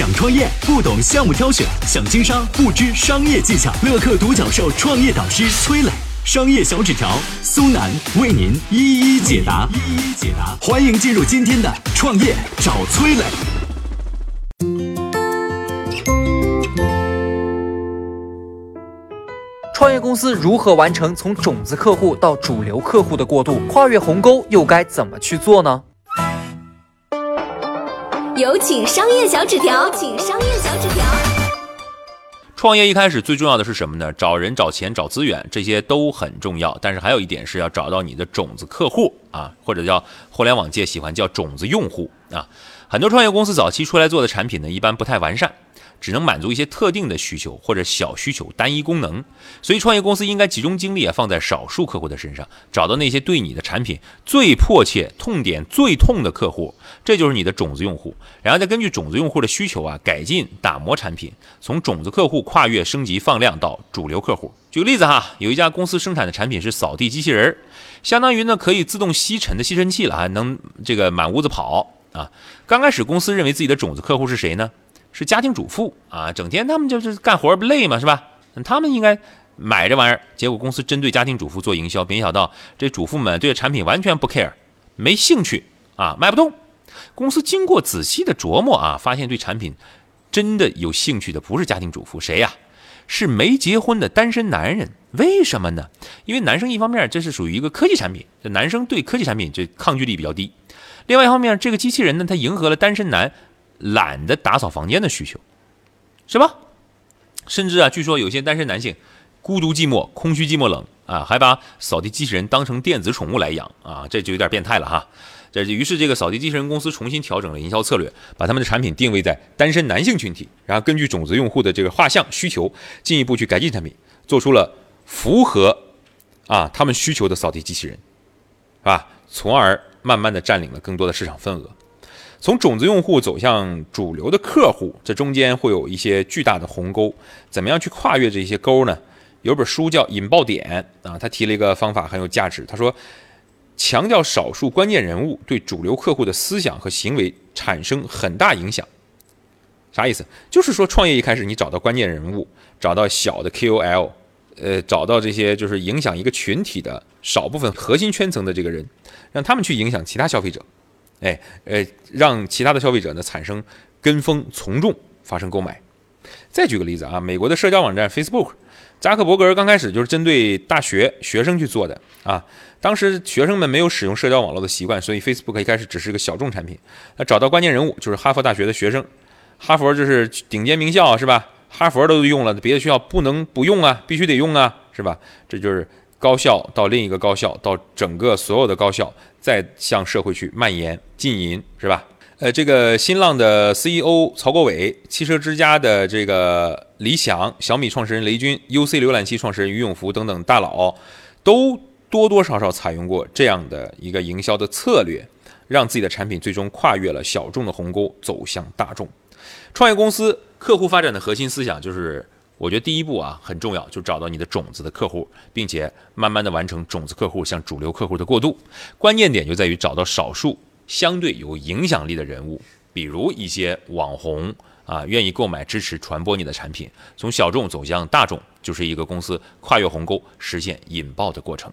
想创业不懂项目挑选，想经商不知商业技巧。乐客独角兽创业导师崔磊，商业小纸条苏南为您一一解答。一一解答，欢迎进入今天的创业找崔磊。创业公司如何完成从种子客户到主流客户的过渡？跨越鸿沟又该怎么去做呢？有请商业小纸条，请商业小纸条。创业一开始最重要的是什么呢？找人、找钱、找资源，这些都很重要。但是还有一点是要找到你的种子客户啊，或者叫互联网界喜欢叫种子用户啊。很多创业公司早期出来做的产品呢，一般不太完善。只能满足一些特定的需求或者小需求、单一功能，所以创业公司应该集中精力啊，放在少数客户的身上，找到那些对你的产品最迫切、痛点最痛的客户，这就是你的种子用户。然后再根据种子用户的需求啊，改进打磨产品，从种子客户跨越升级放量到主流客户。举个例子哈，有一家公司生产的产品是扫地机器人，相当于呢可以自动吸尘的吸尘器了，还能这个满屋子跑啊。刚开始公司认为自己的种子客户是谁呢？是家庭主妇啊，整天他们就是干活不累嘛，是吧？他们应该买这玩意儿。结果公司针对家庭主妇做营销，没想到这主妇们对产品完全不 care，没兴趣啊，卖不动。公司经过仔细的琢磨啊，发现对产品真的有兴趣的不是家庭主妇，谁呀？是没结婚的单身男人。为什么呢？因为男生一方面这是属于一个科技产品，这男生对科技产品这抗拒力比较低。另外一方面，这个机器人呢，它迎合了单身男。懒得打扫房间的需求，是吧？甚至啊，据说有些单身男性孤独寂寞、空虚寂寞冷啊，还把扫地机器人当成电子宠物来养啊，这就有点变态了哈。这于是这个扫地机器人公司重新调整了营销策略，把他们的产品定位在单身男性群体，然后根据种子用户的这个画像需求，进一步去改进产品，做出了符合啊他们需求的扫地机器人，是吧？从而慢慢的占领了更多的市场份额。从种子用户走向主流的客户，这中间会有一些巨大的鸿沟，怎么样去跨越这些沟呢？有本书叫《引爆点》啊，他提了一个方法很有价值。他说，强调少数关键人物对主流客户的思想和行为产生很大影响。啥意思？就是说创业一开始你找到关键人物，找到小的 KOL，呃，找到这些就是影响一个群体的少部分核心圈层的这个人，让他们去影响其他消费者。哎，呃，让其他的消费者呢产生跟风从众，发生购买。再举个例子啊，美国的社交网站 Facebook，扎克伯格刚开始就是针对大学学生去做的啊。当时学生们没有使用社交网络的习惯，所以 Facebook 一开始只是个小众产品。那找到关键人物就是哈佛大学的学生，哈佛就是顶尖名校是吧？哈佛都用了，别的学校不能不用啊，必须得用啊，是吧？这就是。高校到另一个高校，到整个所有的高校，再向社会去蔓延浸淫，是吧？呃，这个新浪的 CEO 曹国伟，汽车之家的这个李想，小米创始人雷军，UC 浏览器创始人于永福等等大佬，都多多少少采用过这样的一个营销的策略，让自己的产品最终跨越了小众的鸿沟，走向大众。创业公司客户发展的核心思想就是。我觉得第一步啊很重要，就找到你的种子的客户，并且慢慢的完成种子客户向主流客户的过渡。关键点就在于找到少数相对有影响力的人物，比如一些网红啊，愿意购买、支持、传播你的产品，从小众走向大众，就是一个公司跨越鸿沟、实现引爆的过程。